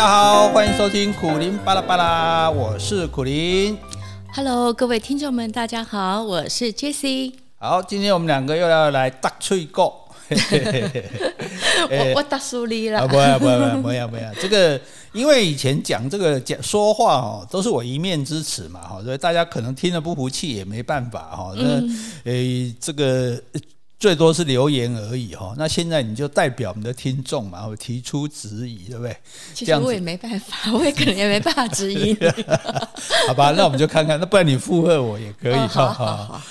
家好，欢迎收听苦林巴拉巴拉，我是苦林。Hello，各位听众们，大家好，我是 Jessie。好，今天我们两个又要来打趣过。我我打输你了。不要不要不要不要不要，这个因为以前讲这个讲说话哦，都是我一面之词嘛哈，所以大家可能听了不服气也没办法哈。那诶，这个。最多是留言而已哈，那现在你就代表我们的听众嘛，我提出质疑，对不对？其实我也没办法，我也可能也没办法质疑。好吧，那我们就看看，那不然你附和我也可以。好好好，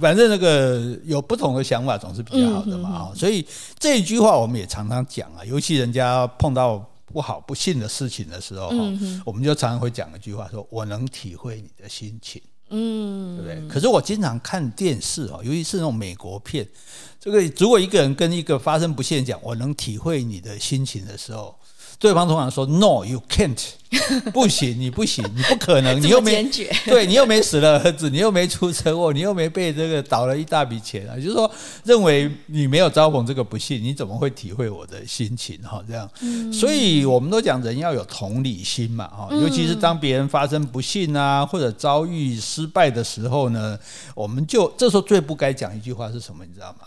反正那个有不同的想法总是比较好的嘛。所以这一句话我们也常常讲啊，尤其人家碰到不好不幸的事情的时候，我们就常常会讲一句话，说我能体会你的心情。嗯，对不对？可是我经常看电视哦，尤其是那种美国片，这个如果一个人跟一个发生不幸讲，我能体会你的心情的时候。对方通常说 “No, you can't”，不行，你不行，你不可能，你又没 对，你又没死了儿子，你又没出车祸，你又没被这个倒了一大笔钱啊，就是说，认为你没有遭逢这个不幸，你怎么会体会我的心情？哈，这样，所以我们都讲人要有同理心嘛，哈，尤其是当别人发生不幸啊，或者遭遇失败的时候呢，我们就这时候最不该讲一句话是什么？你知道吗？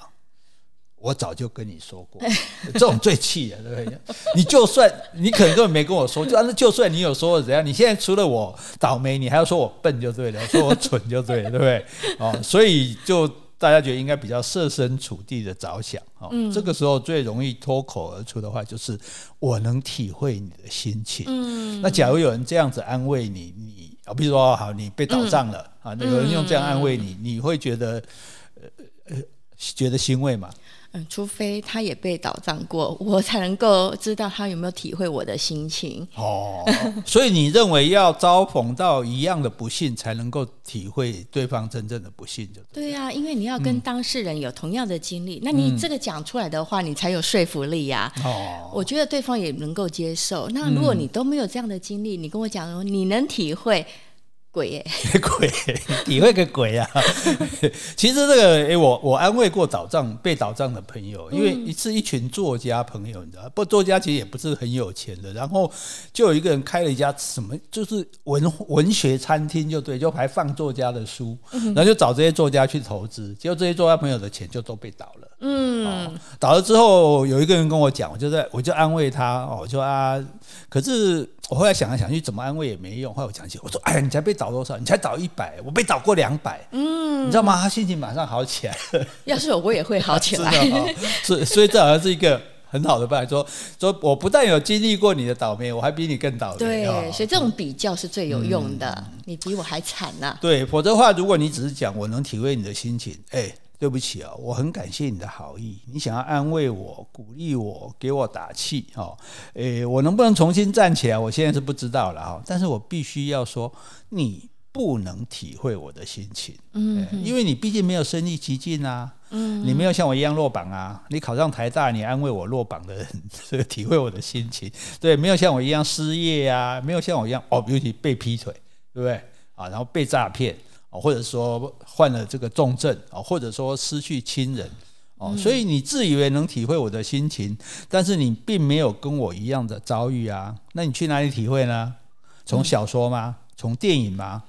我早就跟你说过，这种最气的，对不对？你就算你可能根本没跟我说，就那就算你有说我怎样，你现在除了我倒霉，你还要说我笨就对了，说我蠢就对了，对不对？哦，所以就大家觉得应该比较设身处地的着想，哦，这个时候最容易脱口而出的话就是我能体会你的心情。嗯，那假如有人这样子安慰你，你啊，比如说好，你被倒账了啊，有人用这样安慰你，你会觉得呃呃觉得欣慰吗？嗯，除非他也被倒账过，我才能够知道他有没有体会我的心情。哦，所以你认为要遭逢到一样的不幸，才能够体会对方真正的不幸，就对。对呀，因为你要跟当事人有同样的经历，嗯、那你这个讲出来的话，你才有说服力呀。哦，我觉得对方也能够接受。那如果你都没有这样的经历，你跟我讲说你能体会。鬼耶，鬼，体会个鬼啊！其实这个，哎，我我安慰过倒账被倒账的朋友，因为一次一群作家朋友，你知道，不，作家其实也不是很有钱的，然后就有一个人开了一家什么，就是文文学餐厅，就对，就还放作家的书，然后就找这些作家去投资，结果这些作家朋友的钱就都被倒了。嗯，倒了之后，有一个人跟我讲，我就在我就安慰他，哦，我说啊，可是。我后来想来想去，怎么安慰也没用。后来我想起，我说：“哎呀，你才被倒多少？你才倒一百，我被倒过两百。”嗯，你知道吗？他心情马上好起来了。要是我，我也会好起来。所以，所以这好像是一个很好的办法。说说，我不但有经历过你的倒霉，我还比你更倒霉。对，所以这种比较是最有用的。嗯、你比我还惨呢、啊。对，否则的话，如果你只是讲我能体会你的心情，哎。对不起啊，我很感谢你的好意，你想要安慰我、鼓励我、给我打气哦。诶，我能不能重新站起来？我现在是不知道了哈。但是我必须要说，你不能体会我的心情，嗯，因为你毕竟没有身历其境啊，嗯，你没有像我一样落榜啊。你考上台大，你安慰我落榜的人，这个体会我的心情，对，没有像我一样失业啊，没有像我一样哦，尤其被劈腿，对不对啊？然后被诈骗。或者说患了这个重症啊，或者说失去亲人哦，所以你自以为能体会我的心情，但是你并没有跟我一样的遭遇啊，那你去哪里体会呢？从小说吗？从电影吗？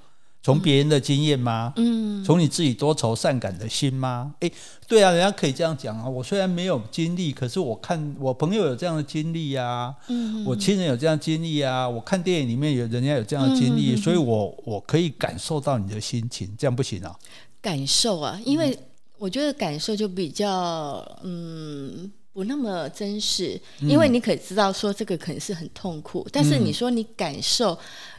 从别人的经验吗？嗯，从你自己多愁善感的心吗？诶，对啊，人家可以这样讲啊。我虽然没有经历，可是我看我朋友有这样的经历啊，嗯，我亲人有这样的经历啊，我看电影里面有人家有这样的经历，所以我我可以感受到你的心情，这样不行啊？感受啊，因为我觉得感受就比较嗯不那么真实，因为你可以知道说这个可能是很痛苦，但是你说你感受。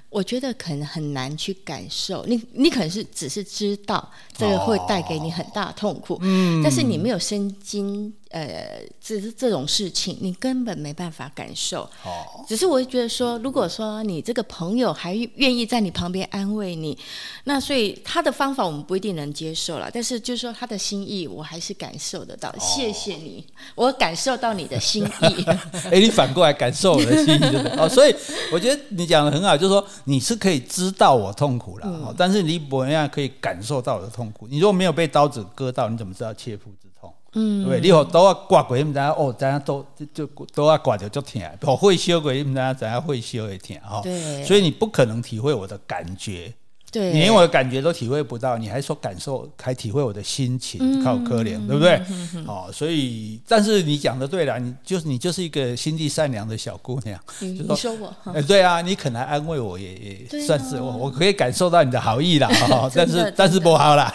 我觉得可能很难去感受，你你可能是只是知道这个会带给你很大痛苦，嗯，但是你没有身经。呃，只是这种事情，你根本没办法感受。哦，只是我会觉得说，如果说你这个朋友还愿意在你旁边安慰你，那所以他的方法我们不一定能接受了。但是就是说他的心意，我还是感受得到。哦、谢谢你，我感受到你的 心意。哎、欸，你反过来感受我的心意？哦，所以我觉得你讲的很好，就是说你是可以知道我痛苦了，嗯、但是你不一样可以感受到我的痛苦。你如果没有被刀子割到，你怎么知道切肤之痛？嗯，对？你好，都啊刮过，你毋知哦，知影都就都要挂着就疼，好会烧过，你毋知影知影会烧会疼吼。对，所以你不可能体会我的感觉。对，你连我的感觉都体会不到，你还说感受，还体会我的心情，靠可怜，对不对？哦，所以，但是你讲的对了，你就是你就是一个心地善良的小姑娘。你说我？哎，对啊，你肯来安慰我，也也算是我，我可以感受到你的好意啦。但是但是不好啦。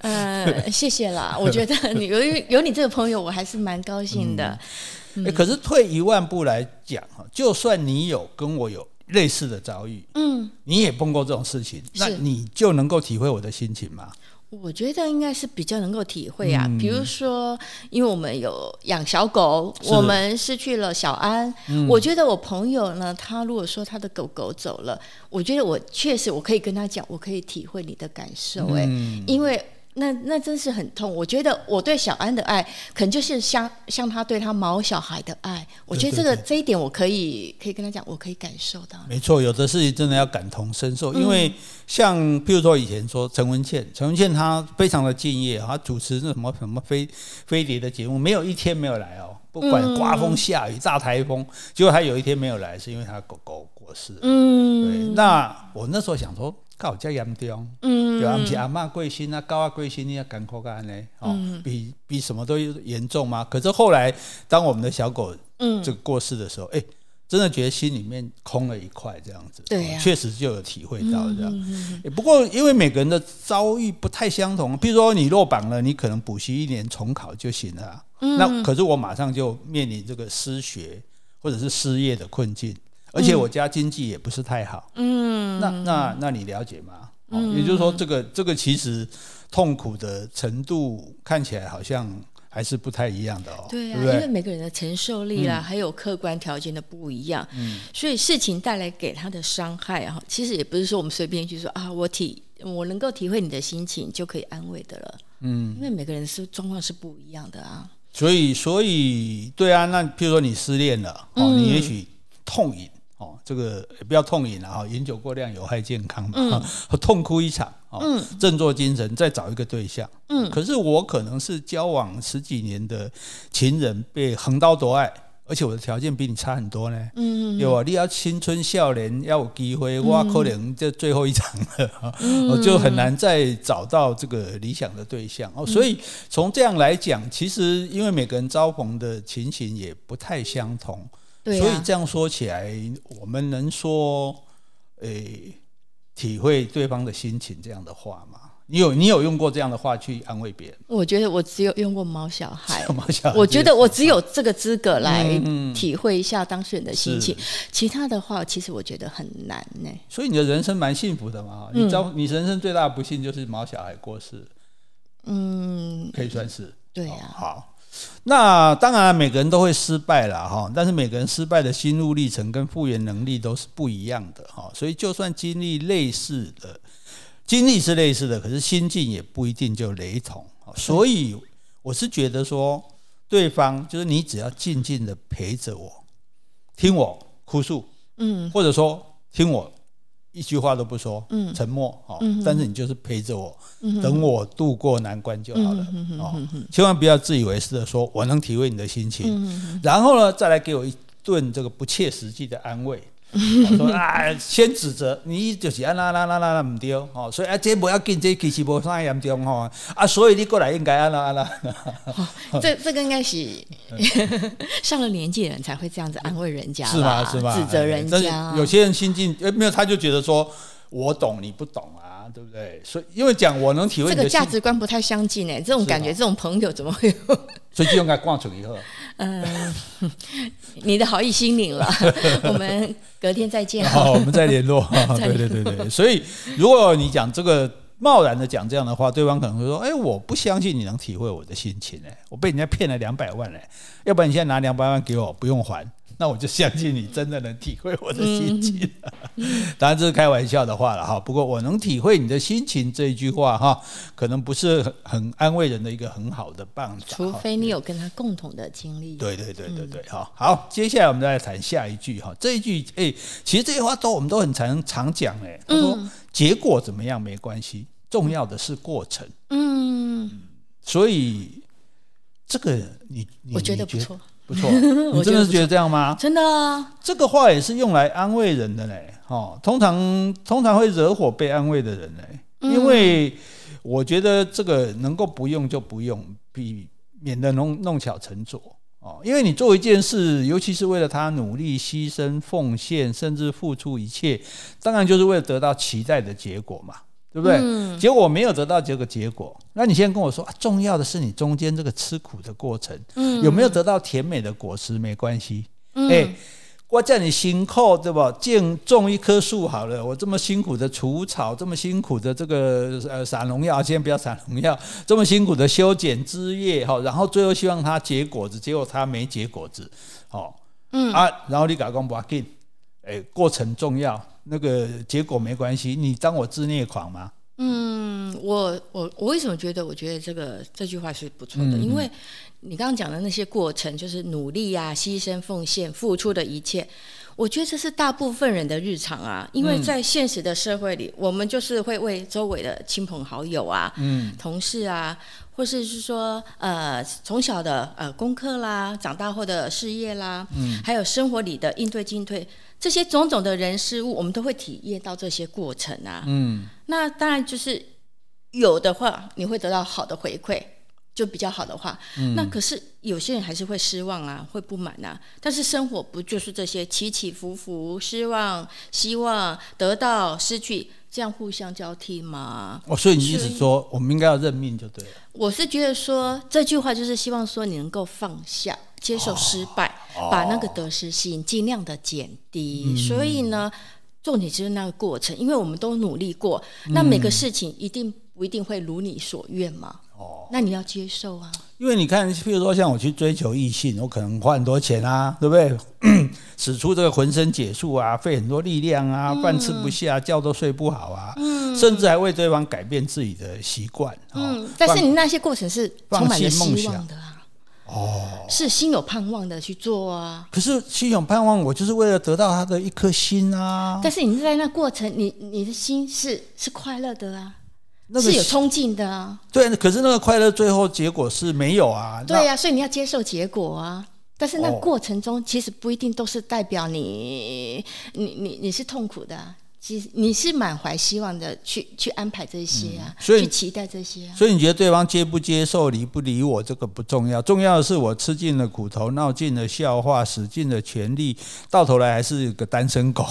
呃，谢谢啦，我觉得你有有你这个朋友，我还是蛮高兴的。可是退一万步来讲哈，就算你有跟我有。类似的遭遇，嗯，你也碰过这种事情，那你就能够体会我的心情吗？我觉得应该是比较能够体会啊。嗯、比如说，因为我们有养小狗，我们失去了小安，嗯、我觉得我朋友呢，他如果说他的狗狗走了，我觉得我确实我可以跟他讲，我可以体会你的感受，欸，哎、嗯，因为。那那真是很痛，我觉得我对小安的爱，可能就是像像他对他毛小孩的爱。我觉得这个这一点，我可以可以跟他讲，我可以感受到。没错，有的事情真的要感同身受，因为像譬如说以前说陈文茜，陈文茜她非常的敬业，她主持那什么什么飞飞碟的节目，没有一天没有来哦，不管刮风下雨大台风，结果她有一天没有来，是因为她狗狗过世。嗯，对。那我那时候想说。搞这严重，嗯，就不是阿嬷过身啊，狗啊过身，你要艰苦干呢？哦，比比什么都严重吗？可是后来，当我们的小狗嗯这个过世的时候，哎、嗯欸，真的觉得心里面空了一块，这样子，对、啊，确实就有体会到这样。不过因为每个人的遭遇不太相同，譬如说你落榜了，你可能补习一年重考就行了、啊。嗯、那可是我马上就面临这个失学或者是失业的困境。而且我家经济也不是太好，嗯，那那那你了解吗？嗯，也就是说，这个这个其实痛苦的程度看起来好像还是不太一样的哦。对啊，对对，因为每个人的承受力啦，嗯、还有客观条件的不一样，嗯，所以事情带来给他的伤害啊，其实也不是说我们随便去说啊，我体我能够体会你的心情就可以安慰的了，嗯，因为每个人是状况是不一样的啊。所以所以对啊，那譬如说你失恋了，哦，你也许痛饮。哦，这个也不要痛饮了哈，饮酒过量有害健康嘛。嗯、痛哭一场，哦，振作精神，再找一个对象。嗯，可是我可能是交往十几年的情人被横刀夺爱，而且我的条件比你差很多呢。嗯，有啊，你要青春少年要有机会，我可能这最后一场了，我、嗯、就很难再找到这个理想的对象。哦，所以从这样来讲，其实因为每个人遭逢的情形也不太相同。对啊、所以这样说起来，我们能说，诶、欸，体会对方的心情这样的话吗？你有你有用过这样的话去安慰别人？我觉得我只有用过毛小孩。毛小孩，我觉得我只有这个资格来体会一下当事人的心情。其他的话，其实我觉得很难呢。所以你的人生蛮幸福的嘛？你知道，你人生最大的不幸就是毛小孩过世。嗯，可以算是。对呀、啊。好。那当然，每个人都会失败了哈，但是每个人失败的心路历程跟复原能力都是不一样的哈，所以就算经历类似的，经历是类似的，可是心境也不一定就雷同。所以我是觉得说，对方就是你只要静静的陪着我，听我哭诉，嗯，或者说听我。一句话都不说，嗯，沉默，哦，但是你就是陪着我，等我度过难关就好了，哦，千万不要自以为是的说，我能体会你的心情，然后呢，再来给我一顿这个不切实际的安慰。说啊，先指责你就是啊，那那那那那唔对哦，所以啊，这不要紧，这其实无啥严重哈啊，所以你过来应该啊那啊那。这这个应该是 上了年纪的人才会这样子安慰人家，是吗？是吗？指责人家，有些人心境诶没有，他就觉得说我懂你不懂啊，对不对？所以因为讲我能体会这个价值观不太相近诶，这种感觉，这种朋友怎么会有？所以就应该挂出以后。嗯，你的好意心领了，我们隔天再见。好，我们再联络。对对对对，所以如果你讲这个贸然的讲这样的话，对方可能会说：“哎，我不相信你能体会我的心情哎，我被人家骗了两百万哎，要不然你现在拿两百万给我，不用还。”那我就相信你真的能体会我的心情，当然这是开玩笑的话了哈。不过我能体会你的心情这一句话哈，可能不是很很安慰人的一个很好的办法。除非你有跟他共同的经历。对对对对对，好，好，接下来我们再来谈下一句哈。这一句哎，其实这些话都我们都很常常讲哎。他说结果怎么样没关系，重要的是过程。嗯，所以。这个你，你我觉得不错，不错。你真的是觉得这样吗？真的啊，这个话也是用来安慰人的嘞。哦，通常通常会惹火被安慰的人嘞，因为我觉得这个能够不用就不用，避免得弄弄巧成拙。哦，因为你做一件事，尤其是为了他努力、牺牲、奉献，甚至付出一切，当然就是为了得到期待的结果嘛，对不对？嗯、结果没有得到这个结果，那你现在跟我说、啊，重要的是你中间这个吃苦的过程，嗯、有没有得到甜美的果实没关系，嗯。欸我叫你辛苦，对吧？种种一棵树好了，我这么辛苦的除草，这么辛苦的这个呃撒农药，先不要撒农药，这么辛苦的修剪枝叶，哈，然后最后希望它结果子，结果它没结果子，好，嗯。啊，然后你搞讲不要紧，哎，过程重要，那个结果没关系，你当我自虐狂吗？嗯，我我我为什么觉得我觉得这个这句话是不错的？嗯、因为。你刚刚讲的那些过程，就是努力啊、牺牲、奉献、付出的一切，我觉得这是大部分人的日常啊。因为在现实的社会里，嗯、我们就是会为周围的亲朋好友啊、嗯、同事啊，或是是说呃从小的呃功课啦，长大后的事业啦，嗯、还有生活里的应对进退，这些种种的人事物，我们都会体验到这些过程啊。嗯，那当然就是有的话，你会得到好的回馈。就比较好的话，嗯、那可是有些人还是会失望啊，会不满啊。但是生活不就是这些起起伏伏、失望、希望、得到、失去，这样互相交替吗？哦，所以你意思说，我们应该要认命就对了。我是觉得说这句话就是希望说你能够放下，接受失败，哦、把那个得失心尽量的减低。嗯、所以呢，重点就是那个过程，因为我们都努力过，那每个事情一定不一定会如你所愿嘛。那你要接受啊，因为你看，譬如说像我去追求异性，我可能花很多钱啊，对不对？使出这个浑身解数啊，费很多力量啊，饭吃不下，觉都睡不好啊，嗯、甚至还为对方改变自己的习惯。嗯，但是你那些过程是充满了希望的啊，哦，是心有盼望的去做啊。可是心有盼望，我就是为了得到他的一颗心啊。但是你在那过程，你你的心是是快乐的啊。那个是有冲劲的啊，对，可是那个快乐最后结果是没有啊，对呀、啊，所以你要接受结果啊，但是那过程中其实不一定都是代表你，哦、你你你是痛苦的、啊。其实你是满怀希望的去去安排这些啊，嗯、所以去期待这些啊。所以你觉得对方接不接受、理不理我，这个不重要，重要的是我吃尽了苦头、闹尽了笑话、使尽了全力，到头来还是个单身狗，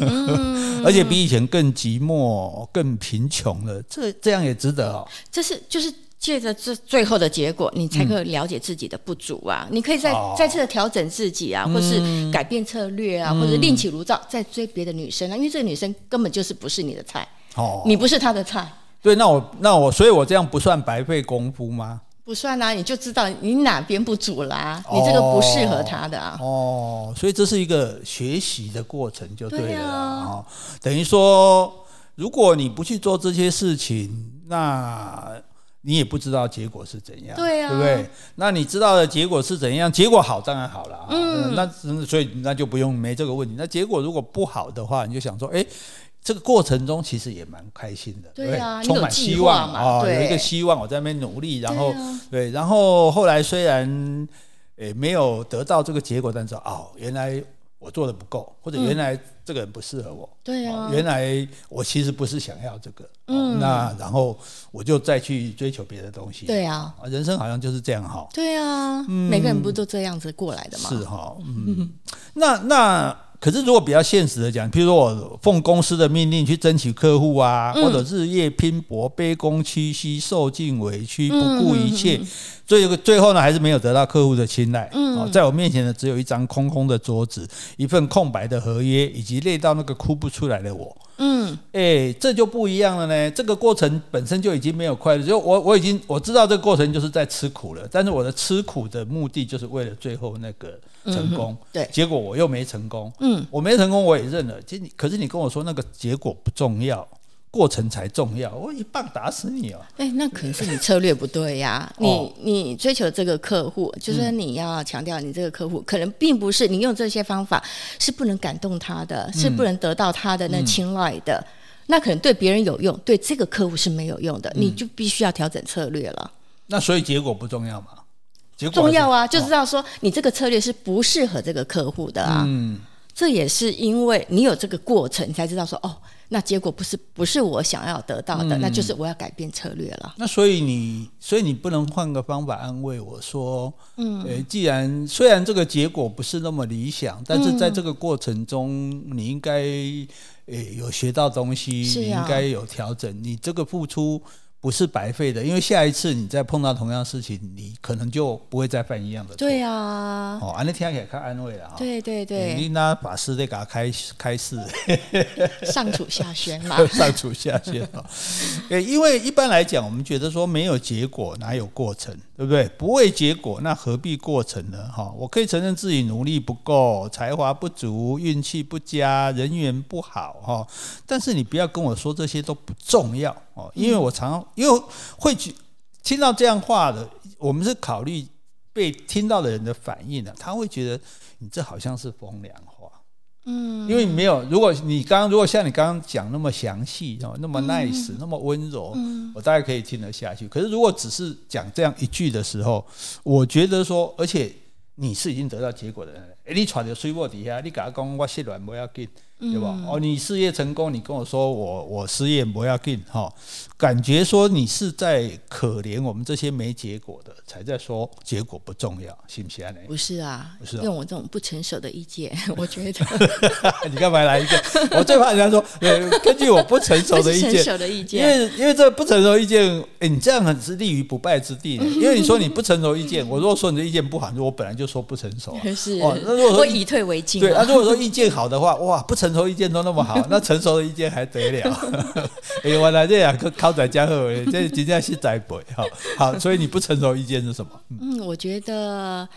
嗯、而且比以前更寂寞、更贫穷了。这这样也值得哦。这是就是。借着这最后的结果，你才可以了解自己的不足啊！嗯、你可以再再次的调整自己啊，嗯、或是改变策略啊，嗯、或者另起炉灶，再追别的女生啊！因为这个女生根本就是不是你的菜，哦，你不是她的菜。对，那我那我，所以我这样不算白费功夫吗？不算啊，你就知道你哪边不足啦，哦、你这个不适合她的啊。哦，所以这是一个学习的过程，就对了。哦，等于说，如果你不去做这些事情，那。你也不知道结果是怎样，对啊，对不对？那你知道的结果是怎样？结果好当然好了，嗯，那所以那就不用没这个问题。那结果如果不好的话，你就想说，哎，这个过程中其实也蛮开心的，对啊，充满希望啊，有一个希望，我在那边努力，然后对，然后后来虽然诶没有得到这个结果，但是哦，原来。我做的不够，或者原来这个人不适合我。嗯、对啊，原来我其实不是想要这个。嗯，那然后我就再去追求别的东西。对啊，人生好像就是这样哈。对啊，嗯、每个人不都这样子过来的吗？是哈，嗯，那 那。可是，如果比较现实的讲，譬如说我奉公司的命令去争取客户啊，或者日夜拼搏、卑躬屈膝、受尽委屈、不顾一切，最后最后呢，还是没有得到客户的青睐。嗯，在我面前呢，只有一张空空的桌子，一份空白的合约，以及累到那个哭不出来的我。嗯，哎，这就不一样了呢。这个过程本身就已经没有快乐，就我我已经我知道这个过程就是在吃苦了，但是我的吃苦的目的就是为了最后那个。成功，嗯、对，结果我又没成功，嗯，我没成功，我也认了。其实你，可是你跟我说那个结果不重要，过程才重要，我一棒打死你哦！哎，那可能是你策略不对呀。你你追求这个客户，就是你要强调你这个客户，可能并不是你用这些方法是不能感动他的，是不能得到他的那青睐的。嗯、那可能对别人有用，对这个客户是没有用的，你就必须要调整策略了。那所以结果不重要吗？重要啊，就知道说你这个策略是不适合这个客户的啊。嗯，这也是因为你有这个过程，你才知道说哦。那结果不是不是我想要得到的，嗯、那就是我要改变策略了。那所以你，所以你不能换个方法安慰我说，嗯，诶，既然虽然这个结果不是那么理想，但是在这个过程中，你应该诶有学到东西，啊、你应该有调整，你这个付出。不是白费的，因为下一次你再碰到同样的事情，你可能就不会再犯一样的错。对啊，哦，安利听起来更安慰了哈。对对对，你那把事得给他开开示，上吐下宣嘛，上吐下泻。诶，因为一般来讲，我们觉得说没有结果哪有过程，对不对？不为结果，那何必过程呢？哈，我可以承认自己努力不够，才华不足，运气不佳，人缘不好哈。但是你不要跟我说这些都不重要哦，因为我常。因为会去听到这样话的，我们是考虑被听到的人的反应的，他会觉得你这好像是风凉话，嗯，因为没有，如果你刚刚如果像你刚刚讲那么详细哦，那么 nice，那么温柔，我大概可以听得下去。可是如果只是讲这样一句的时候，我觉得说，而且你是已经得到结果的人，诶，你喘着水波底下，你给他讲我失恋不要紧。对吧？哦，你事业成功，你跟我说我我失业不要紧哈，感觉说你是在可怜我们这些没结果的，才在说结果不重要，信不信呢？不是啊，不是啊用我这种不成熟的意见，我觉得 你干嘛来一个？我最怕人家说，根据我不成熟的意见，因为因为这不成熟意见，哎，你这样很是立于不败之地。因为你说你不成熟意见，我如果说你的意见不好，我本来就说不成熟，是哦。那如果说我以退为进，对，那如果说意见好的话，哇，不成。成熟意见都那么好，那成熟的意见还得了？哎，原来这两个靠在家伙，这今天是栽培哈。好，所以你不成熟意见是什么？嗯，我觉得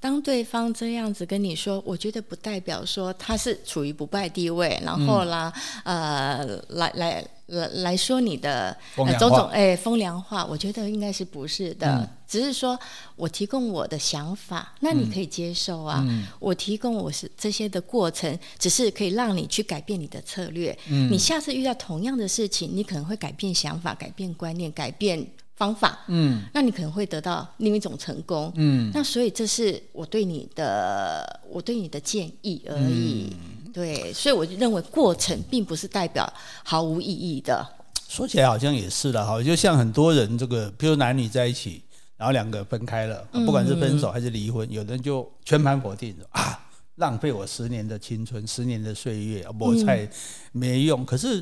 当对方这样子跟你说，我觉得不代表说他是处于不败地位，然后啦，嗯、呃，来来。来来说你的种种哎风凉话，我觉得应该是不是的，嗯、只是说我提供我的想法，那你可以接受啊。嗯、我提供我是这些的过程，只是可以让你去改变你的策略。嗯、你下次遇到同样的事情，你可能会改变想法、改变观念、改变方法。嗯，那你可能会得到另一种成功。嗯，那所以这是我对你的我对你的建议而已。嗯对，所以我就认为过程并不是代表毫无意义的。说起来好像也是的哈，就像很多人这个，比如男女在一起，然后两个分开了，不管是分手还是离婚，嗯、有的人就全盘否定啊，浪费我十年的青春，十年的岁月，我才没用。嗯、可是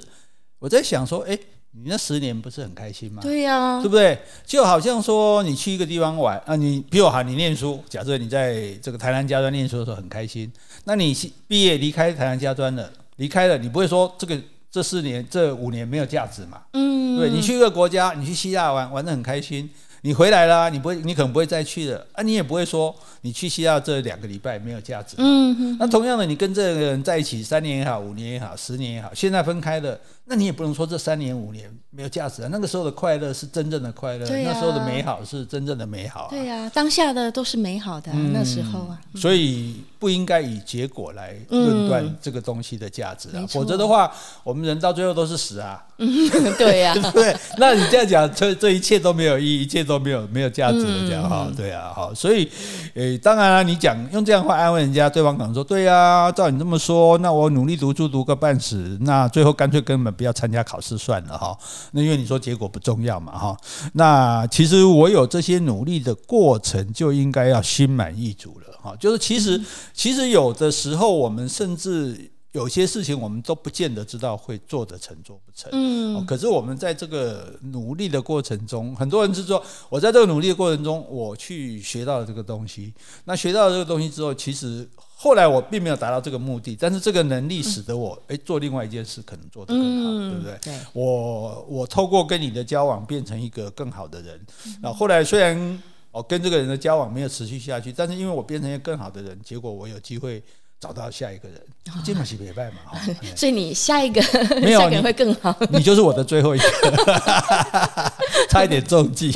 我在想说，哎。你那十年不是很开心吗？对呀、啊，对不对？就好像说你去一个地方玩啊，你比我好，你念书。假设你在这个台南家专念书的时候很开心，那你毕业离开台南家专了，离开了，你不会说这个这四年这五年没有价值嘛？嗯，对，你去一个国家，你去希腊玩玩得很开心，你回来了，你不会，你可能不会再去了啊，你也不会说你去希腊这两个礼拜没有价值。嗯哼，那同样的，你跟这个人在一起三年也好，五年也好，十年也好，现在分开了。那你也不能说这三年五年没有价值啊！那个时候的快乐是真正的快乐，啊、那时候的美好是真正的美好啊！对呀、啊，当下的都是美好的、那时候啊，所以不应该以结果来论断这个东西的价值啊，嗯、否则的话，我们人到最后都是死啊！嗯、对呀、啊，对，那你这样讲，这这一切都没有意义，一切都没有没有价值的这样哈，嗯、对啊，好，所以，诶，当然了、啊，你讲用这样话安慰人家，对方可能说，对呀、啊，照你这么说，那我努力读书读个半死，那最后干脆根本。不要参加考试算了哈，那因为你说结果不重要嘛哈，那其实我有这些努力的过程就应该要心满意足了哈，就是其实其实有的时候我们甚至有些事情我们都不见得知道会做得成做不成，嗯，可是我们在这个努力的过程中，很多人是说我在这个努力的过程中我去学到了这个东西，那学到了这个东西之后，其实。后来我并没有达到这个目的，但是这个能力使得我诶、嗯、做另外一件事可能做得更好，嗯、对不对？对，我我透过跟你的交往变成一个更好的人。那、嗯、后来虽然我跟这个人的交往没有持续下去，但是因为我变成一个更好的人，结果我有机会找到下一个人。这么是别拜嘛，所以你下一个没有 下一个人会更好你，你就是我的最后一个，差一点中计。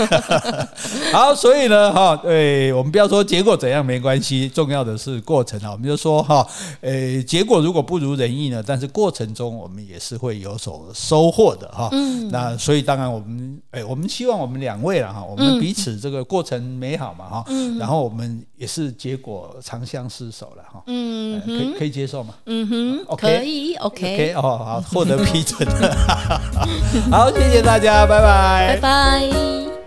好，所以呢，哈，对，我们不要说结果怎样没关系，重要的是过程啊。我们就说哈，呃，结果如果不如人意呢，但是过程中我们也是会有所收获的哈。嗯，那所以当然我们，哎，我们希望我们两位了哈，我们彼此这个过程美好嘛哈。嗯，然后我们也是结果长相厮守了哈。嗯，可以可以接受吗？嗯哼可以，OK，, 哦，好，获得批准，好，谢谢大家，拜拜，拜拜。